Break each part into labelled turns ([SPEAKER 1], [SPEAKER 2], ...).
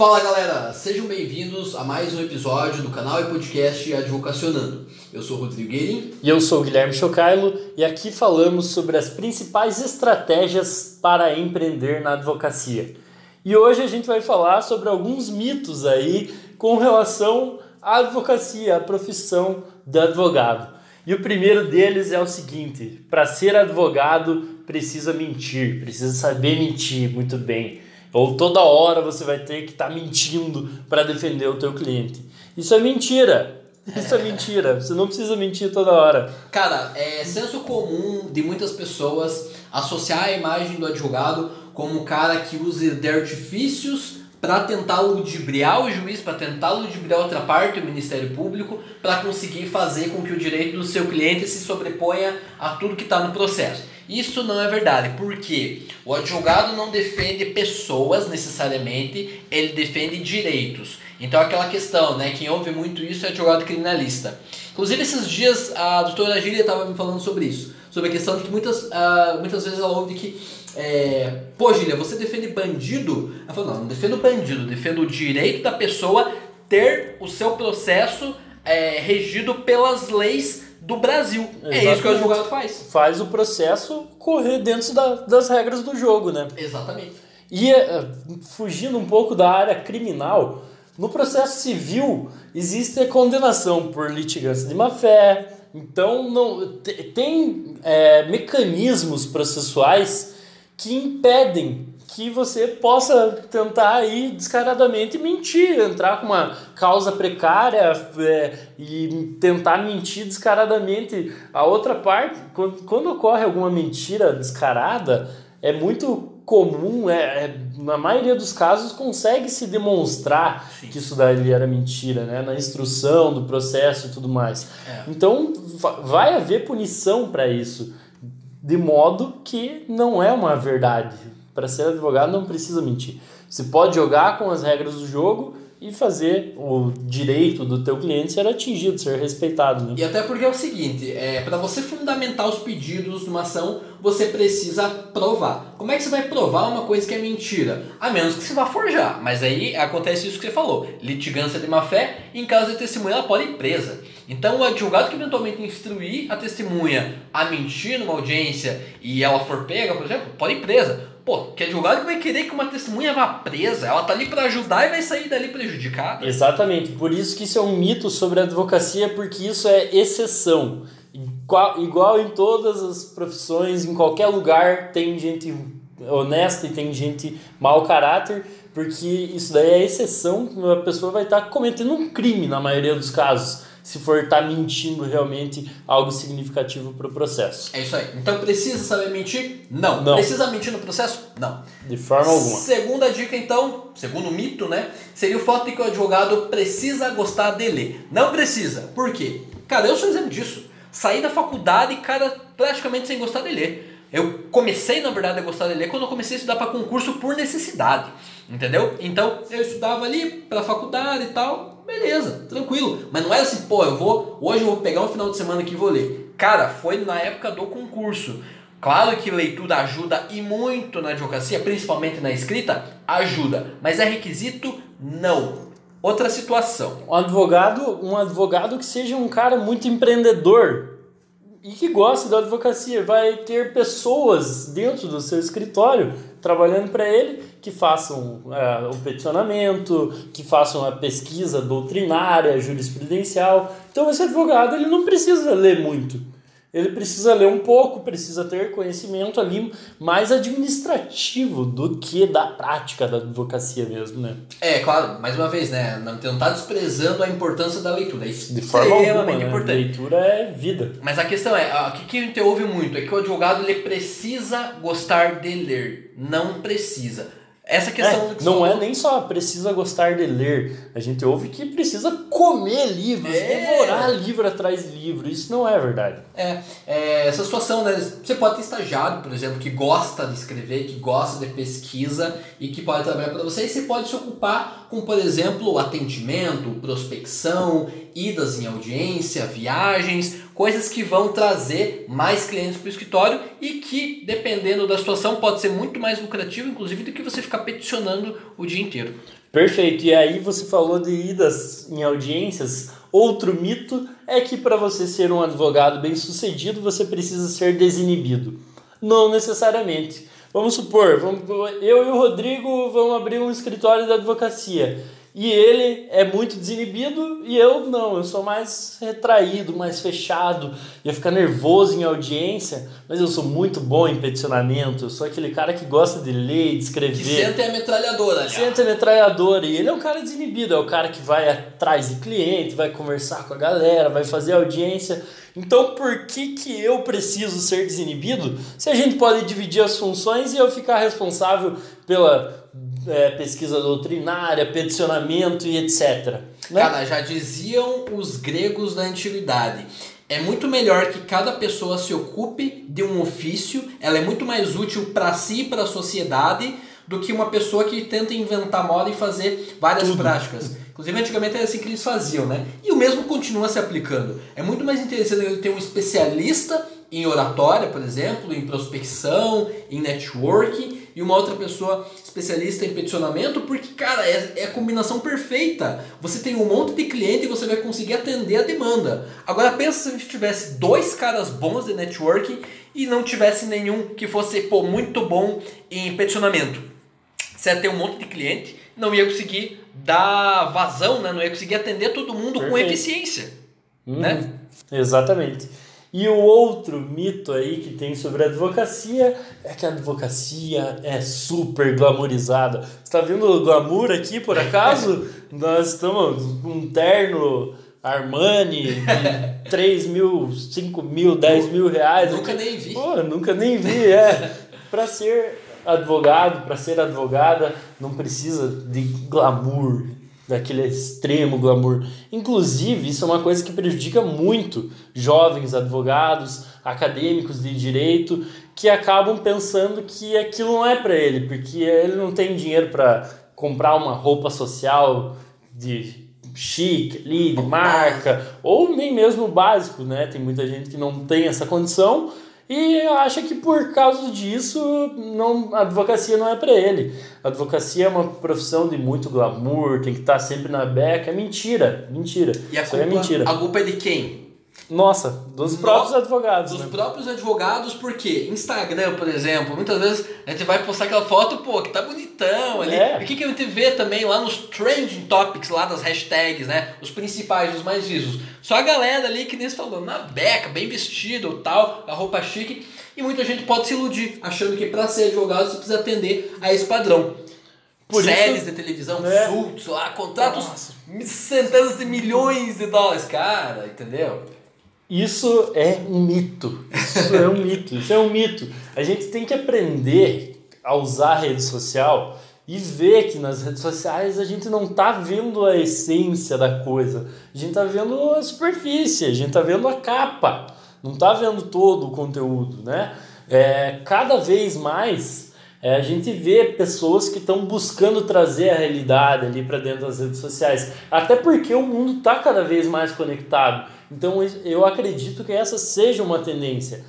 [SPEAKER 1] Fala galera, sejam bem-vindos a mais um episódio do canal e podcast Advocacionando. Eu sou Rodrigo Guerin.
[SPEAKER 2] E eu sou Guilherme Chocailo e aqui falamos sobre as principais estratégias para empreender na advocacia. E hoje a gente vai falar sobre alguns mitos aí com relação à advocacia, à profissão de advogado. E o primeiro deles é o seguinte: para ser advogado precisa mentir, precisa saber mentir muito bem. Ou toda hora você vai ter que estar tá mentindo para defender o teu cliente. Isso é mentira. Isso é mentira. Você não precisa mentir toda hora.
[SPEAKER 1] Cara, é senso comum de muitas pessoas associar a imagem do advogado como um cara que usa de artifícios para tentar ludibriar o juiz, para tentar ludibriar outra parte, o Ministério Público, para conseguir fazer com que o direito do seu cliente se sobreponha a tudo que está no processo. Isso não é verdade, porque o advogado não defende pessoas necessariamente, ele defende direitos. Então aquela questão, né, quem ouve muito isso é advogado criminalista. Inclusive esses dias a doutora Gília estava me falando sobre isso, sobre a questão de que muitas, uh, muitas vezes ela ouve que é, pô Gília, você defende bandido? Ela falou, não, não defendo bandido, defendo o direito da pessoa ter o seu processo é, regido pelas leis do Brasil. Exatamente. É isso que o advogado faz.
[SPEAKER 2] Faz o processo correr dentro da, das regras do jogo, né?
[SPEAKER 1] Exatamente.
[SPEAKER 2] E é, fugindo um pouco da área criminal, no processo civil existe a condenação por litigância de má-fé. Então, não, tem é, mecanismos processuais que impedem que você possa tentar aí descaradamente mentir, entrar com uma causa precária é, e tentar mentir descaradamente. A outra parte, quando, quando ocorre alguma mentira descarada, é muito comum, é, é, na maioria dos casos consegue se demonstrar Sim. que isso daí era mentira, né? Na instrução do processo e tudo mais. É. Então vai haver punição para isso, de modo que não é uma verdade para ser advogado não precisa mentir. Você pode jogar com as regras do jogo e fazer o direito do teu cliente ser atingido, ser respeitado. Né?
[SPEAKER 1] E até porque é o seguinte, é, para você fundamentar os pedidos de uma ação, você precisa provar. Como é que você vai provar uma coisa que é mentira? A menos que você vá forjar. Mas aí acontece isso que você falou, litigância de má fé, em caso de testemunha ela pode ir presa. Então o advogado que eventualmente instruir a testemunha a mentir numa audiência e ela for pega, por exemplo, pode ir presa. Pô, que advogado que vai querer que uma testemunha vá presa? Ela tá ali para ajudar e vai sair dali prejudicada.
[SPEAKER 2] Exatamente. Por isso que isso é um mito sobre a advocacia, porque isso é exceção. Igual, em todas as profissões, em qualquer lugar tem gente honesta e tem gente mau caráter, porque isso daí é exceção, a pessoa vai estar cometendo um crime na maioria dos casos se for estar tá mentindo realmente algo significativo para o processo.
[SPEAKER 1] É isso aí. Então precisa saber mentir? Não. Não. Precisa mentir no processo? Não.
[SPEAKER 2] De forma alguma.
[SPEAKER 1] Segunda dica, então, segundo mito, né? Seria o fato de que o advogado precisa gostar de ler. Não precisa. Por quê? Cara, eu sou exemplo disso. Saí da faculdade, cara, praticamente sem gostar de ler. Eu comecei, na verdade, a gostar de ler quando eu comecei a estudar para concurso por necessidade. Entendeu? Então eu estudava ali para faculdade e tal, beleza, tranquilo. Mas não é assim, pô, eu vou, hoje eu vou pegar um final de semana aqui e vou ler. Cara, foi na época do concurso. Claro que leitura ajuda e muito na advocacia, principalmente na escrita, ajuda. Mas é requisito? Não. Outra situação.
[SPEAKER 2] Um advogado, um advogado que seja um cara muito empreendedor e que goste da advocacia, vai ter pessoas dentro do seu escritório trabalhando para ele que façam é, o peticionamento, que façam a pesquisa doutrinária, jurisprudencial. Então esse advogado ele não precisa ler muito ele precisa ler um pouco, precisa ter conhecimento ali mais administrativo do que da prática da advocacia mesmo, né?
[SPEAKER 1] É, claro, mais uma vez, né? Não está desprezando a importância da leitura. É
[SPEAKER 2] De forma alguma, né? importante. Leitura é vida.
[SPEAKER 1] Mas a questão é, o que, que a gente ouve muito é que o advogado ele precisa gostar de ler. Não precisa. Essa questão.
[SPEAKER 2] É, não é nem só precisa gostar de ler. A gente ouve que precisa comer livros, é. devorar livro atrás de livro. Isso não é verdade.
[SPEAKER 1] É, é, essa situação, né? Você pode ter estagiário, por exemplo, que gosta de escrever, que gosta de pesquisa e que pode trabalhar para você. E você pode se ocupar com, por exemplo, atendimento, prospecção, idas em audiência, viagens, coisas que vão trazer mais clientes para o escritório e que, dependendo da situação, pode ser muito mais lucrativo, inclusive, do que você ficar peticionando o dia inteiro.
[SPEAKER 2] Perfeito. E aí você falou de idas em audiências. Outro mito é que para você ser um advogado bem-sucedido, você precisa ser desinibido. Não necessariamente. Vamos supor, vamos, eu e o Rodrigo vamos abrir um escritório de advocacia. E ele é muito desinibido e eu não, eu sou mais retraído, mais fechado, ia ficar nervoso em audiência, mas eu sou muito bom em peticionamento, eu sou aquele cara que gosta de ler, de escrever. Que
[SPEAKER 1] senta a metralhadora, aliás.
[SPEAKER 2] Senta a metralhadora, e ele é um cara desinibido, é o cara que vai atrás de cliente, vai conversar com a galera, vai fazer audiência. Então por que, que eu preciso ser desinibido se a gente pode dividir as funções e eu ficar responsável pela é, pesquisa doutrinária, peticionamento e etc.
[SPEAKER 1] Né? Cara, já diziam os gregos da antiguidade. É muito melhor que cada pessoa se ocupe de um ofício, ela é muito mais útil para si e para a sociedade do que uma pessoa que tenta inventar moda e fazer várias Tudo. práticas. Inclusive, antigamente era assim que eles faziam, né? E o mesmo continua se aplicando. É muito mais interessante ele ter um especialista em oratória, por exemplo, em prospecção, em networking, e uma outra pessoa especialista em peticionamento, porque, cara, é, é a combinação perfeita. Você tem um monte de cliente e você vai conseguir atender a demanda. Agora pensa se a gente tivesse dois caras bons de networking e não tivesse nenhum que fosse pô, muito bom em peticionamento. Você ia ter um monte de cliente, não ia conseguir dar vazão, né? não ia conseguir atender todo mundo Perfeito. com eficiência. Uhum. Né?
[SPEAKER 2] Exatamente. E o outro mito aí que tem sobre a advocacia é que a advocacia é super glamorizada. Você está vendo o glamour aqui, por acaso? Nós estamos com um terno Armani de 3 mil, 5 mil, 10 mil reais.
[SPEAKER 1] Nunca nem vi.
[SPEAKER 2] Pô, nunca nem vi, é. Para ser advogado, para ser advogada, não precisa de glamour, daquele extremo glamour. Inclusive, isso é uma coisa que prejudica muito jovens advogados, acadêmicos de direito, que acabam pensando que aquilo não é para ele, porque ele não tem dinheiro para comprar uma roupa social de chique ali, de marca, ou nem mesmo básico, né? Tem muita gente que não tem essa condição e acha que por causa disso não, a advocacia não é para ele. A advocacia é uma profissão de muito glamour, tem que estar sempre na beca. É mentira, mentira.
[SPEAKER 1] E a Isso culpa, é mentira. A culpa é de quem?
[SPEAKER 2] Nossa, dos no, próprios advogados.
[SPEAKER 1] Dos
[SPEAKER 2] né?
[SPEAKER 1] próprios advogados, porque Instagram, por exemplo, muitas vezes a gente vai postar aquela foto, pô, que tá bonitão ali. É. E o que, que a gente vê também lá nos trending topics, lá das hashtags, né? Os principais, os mais vistos. Só a galera ali que nem se falou, na beca, bem vestido tal, a roupa chique. E muita gente pode se iludir, achando que para ser advogado você precisa atender a esse padrão. Por Séries isso, de televisão, é. surtos lá, contratos Nossa. centenas de milhões de dólares. Cara, entendeu?
[SPEAKER 2] Isso é um mito. Isso é um mito. Isso é um mito. A gente tem que aprender a usar a rede social e ver que nas redes sociais a gente não está vendo a essência da coisa. A gente está vendo a superfície, a gente está vendo a capa. Não está vendo todo o conteúdo, né? É, cada vez mais é, a gente vê pessoas que estão buscando trazer a realidade ali para dentro das redes sociais. Até porque o mundo está cada vez mais conectado. Então eu acredito que essa seja uma tendência.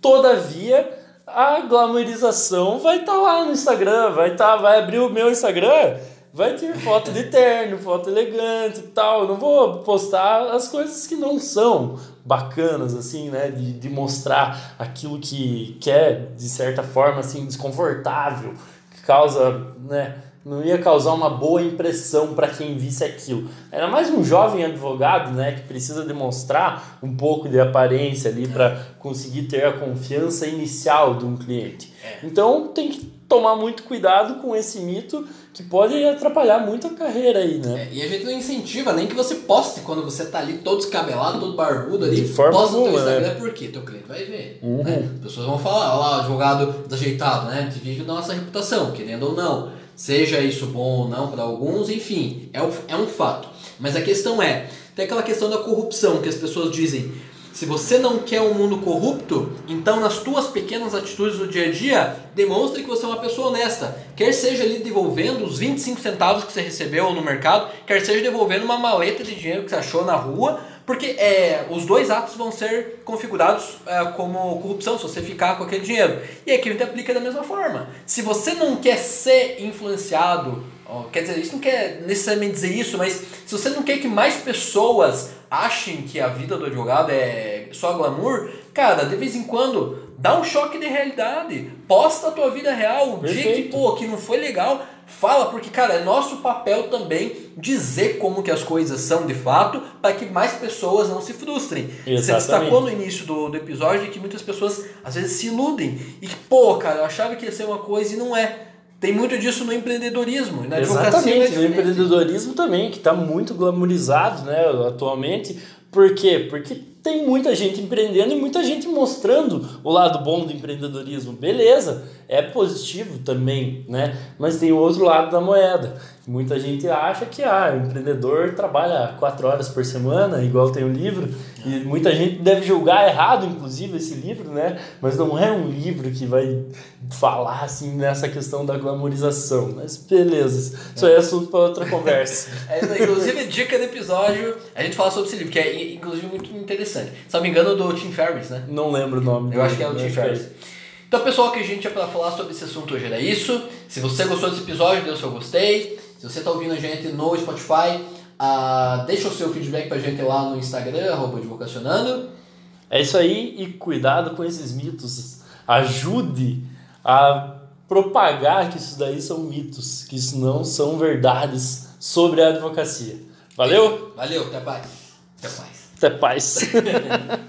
[SPEAKER 2] Todavia, a glamorização vai estar tá lá no Instagram, vai tá, vai abrir o meu Instagram, vai ter foto de terno, foto elegante e tal. Eu não vou postar as coisas que não são bacanas, assim, né? De, de mostrar aquilo que, que é, de certa forma, assim, desconfortável, que causa, né? Não ia causar uma boa impressão para quem visse aquilo. Era mais um jovem advogado, né, que precisa demonstrar um pouco de aparência ali para conseguir ter a confiança inicial de um cliente. É. Então tem que tomar muito cuidado com esse mito que pode atrapalhar muito a carreira aí, né?
[SPEAKER 1] É, e a gente não incentiva nem que você poste quando você tá ali todo descabelado, todo barbudo ali.
[SPEAKER 2] De forma
[SPEAKER 1] posta
[SPEAKER 2] no
[SPEAKER 1] teu Instagram, né? porque teu cliente vai ver. Uhum. Né? As pessoas vão falar, olha lá, o advogado desajeitado, né? Da nossa reputação, querendo ou não. Seja isso bom ou não para alguns, enfim, é, é um fato. Mas a questão é, tem aquela questão da corrupção que as pessoas dizem, se você não quer um mundo corrupto, então nas tuas pequenas atitudes do dia a dia, demonstre que você é uma pessoa honesta. Quer seja ali devolvendo os 25 centavos que você recebeu no mercado, quer seja devolvendo uma maleta de dinheiro que você achou na rua Porque é, os dois atos vão ser configurados é, como corrupção se você ficar com aquele dinheiro. E aqui gente aplica da mesma forma. Se você não quer ser influenciado, ó, quer dizer, isso não quer necessariamente dizer isso, mas se você não quer que mais pessoas achem que a vida do advogado é só glamour, cara, de vez em quando dá um choque de realidade. Posta a tua vida real, o dia que, pô, que não foi legal, fala, porque, cara, é nosso papel também dizer como que as coisas são de fato, para que mais pessoas não se frustrem.
[SPEAKER 2] Exatamente.
[SPEAKER 1] Você destacou no início do, do episódio que muitas pessoas às vezes se iludem. E, pô, cara, eu achava que ia ser uma coisa e não é. Tem muito disso no empreendedorismo. E na advocacia é
[SPEAKER 2] Exatamente, no
[SPEAKER 1] diferente.
[SPEAKER 2] empreendedorismo também, que está muito glamorizado né, atualmente. Por quê? Porque tem muita gente empreendendo e muita gente mostrando o lado bom do empreendedorismo. Beleza, é positivo também, né? Mas tem o outro lado da moeda. Muita gente acha que ah, o empreendedor trabalha quatro horas por semana, igual tem o livro, e muita gente deve julgar errado, inclusive, esse livro, né? Mas não é um livro que vai falar assim nessa questão da glamorização. Mas beleza, isso aí é assunto para outra conversa.
[SPEAKER 1] É, inclusive, dica do episódio, a gente fala sobre esse livro, que é inclusive muito interessante. Se não me engano, do Tim Ferriss, né?
[SPEAKER 2] Não lembro o nome.
[SPEAKER 1] Eu acho que é o Tim
[SPEAKER 2] é
[SPEAKER 1] Ferriss. Então, pessoal, o que a gente tinha para falar sobre esse assunto hoje era isso. Se você gostou desse episódio, dê o seu gostei. Se você está ouvindo a gente no Spotify, ah, deixa o seu feedback pra gente lá no Instagram, arroba advocacionando.
[SPEAKER 2] É isso aí e cuidado com esses mitos. Ajude a propagar que isso daí são mitos, que isso não são verdades sobre a advocacia. Valeu?
[SPEAKER 1] Valeu, até mais. Até mais.
[SPEAKER 2] Até paz.